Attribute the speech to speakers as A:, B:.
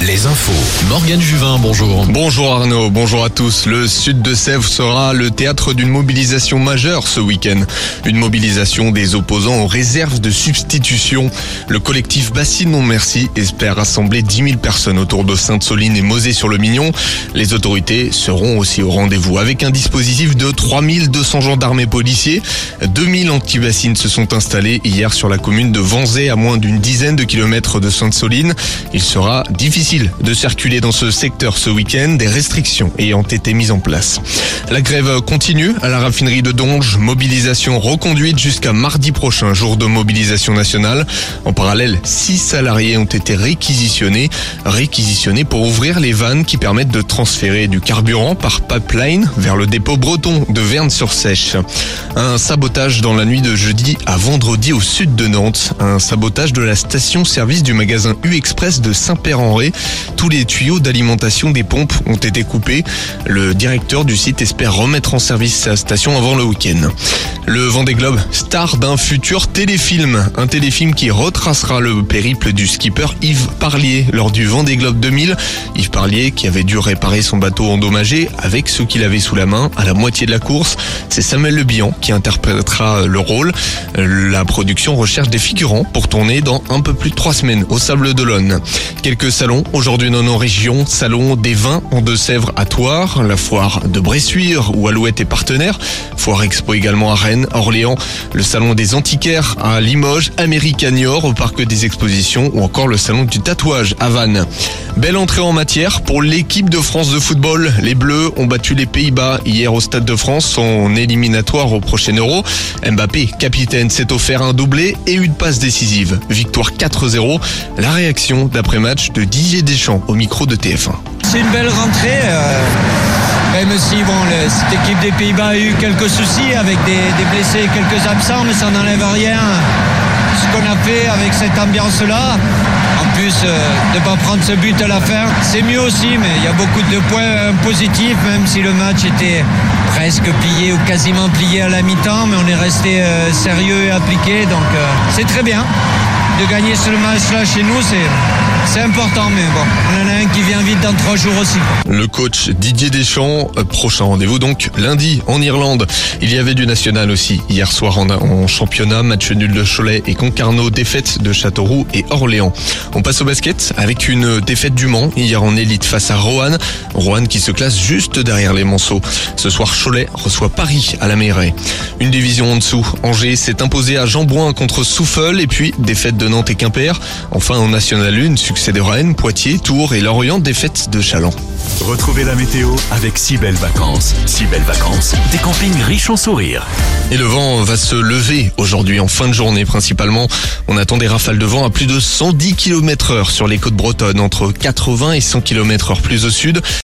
A: Les infos.
B: Morgane Juvin, bonjour.
C: Bonjour Arnaud, bonjour à tous. Le sud de Sèvres sera le théâtre d'une mobilisation majeure ce week-end. Une mobilisation des opposants aux réserves de substitution. Le collectif Bassine Non Merci espère rassembler 10 000 personnes autour de Sainte-Soline et Mosée-sur-le-Mignon. Les autorités seront aussi au rendez-vous avec un dispositif de 3200 gendarmes et policiers. 2000 anti-bassines se sont installés hier sur la commune de Vanzé à moins d'une dizaine de kilomètres de Sainte-Soline. Il sera difficile de circuler dans ce secteur ce week-end, des restrictions ayant été mises en place. La grève continue à la raffinerie de Donge, mobilisation reconduite jusqu'à mardi prochain, jour de mobilisation nationale. En parallèle, six salariés ont été réquisitionnés, réquisitionnés pour ouvrir les vannes qui permettent de transférer du carburant par pipeline vers le dépôt breton de Verne-sur-Sèche. Un sabotage dans la nuit de jeudi à vendredi au sud de Nantes, un sabotage de la station-service du magasin U-Express de Saint-Père-en-Ré. Tous les tuyaux d'alimentation des pompes ont été coupés. Le directeur du site espère remettre en service sa station avant le week-end. Le Vendée Globe, star d'un futur téléfilm. Un téléfilm qui retracera le périple du skipper Yves Parlier lors du Vendée Globe 2000. Yves Parlier qui avait dû réparer son bateau endommagé avec ce qu'il avait sous la main à la moitié de la course. C'est Samuel Le Bihan qui interprétera le rôle. La production recherche des figurants pour tourner dans un peu plus de trois semaines au Sable d'Olonne. Quelques salons aujourd'hui dans nos régions. Salon des vins en Deux-Sèvres à Toire, la foire de Bressuire où Alouette est partenaire. Foire Expo également à Rennes, Orléans, le salon des antiquaires à Limoges, Americanior au parc des expositions ou encore le salon du tatouage à Vannes. Belle entrée en matière pour l'équipe de France de football. Les Bleus ont battu les Pays-Bas hier au Stade de France en éliminatoire au prochain Euro. Mbappé, capitaine, s'est offert un doublé et une passe décisive. Victoire 4-0. La réaction d'après-match de Didier Deschamps au micro de TF1.
D: C'est une belle rentrée. euh, même si bon, cette équipe des Pays-Bas a eu quelques soucis avec des, blessés et quelques absents, mais ça n'enlève rien. Ce qu'on a fait avec cette ambiance-là, en plus euh, de ne pas prendre ce but à la fin, c'est mieux aussi, mais il y a beaucoup de points euh, positifs, même si le match était presque plié ou quasiment plié à la mi-temps, mais on est resté euh, sérieux et appliqué, donc c'est très bien. De gagner ce match-là chez nous, c'est c'est important, mais bon, on en a un qui vient vite dans trois jours aussi.
C: Le coach Didier Deschamps, euh, prochain rendez-vous donc lundi en Irlande. Il y avait du national aussi hier soir en, championnat, match nul de Cholet et Concarneau, défaite de Châteauroux et Orléans. On passe au basket avec une défaite du Mans hier en élite face à Roanne. Roanne qui se classe juste derrière les Monceaux. Ce soir, Cholet reçoit Paris à la mairie. Une division en dessous, Angers s'est imposé à Jambouin contre Souffle et puis défaite de Nantes et Quimper. Enfin en National 1, succès de Rennes, Poitiers, Tours et Lorient, défaite de Chaland.
A: Retrouvez la météo avec si belles vacances. Si belles vacances, des campings riches en sourires.
C: Et le vent va se lever aujourd'hui en fin de journée principalement. On attend des rafales de vent à plus de 110 km heure sur les côtes bretonnes, entre 80 et 100 km heure plus au sud.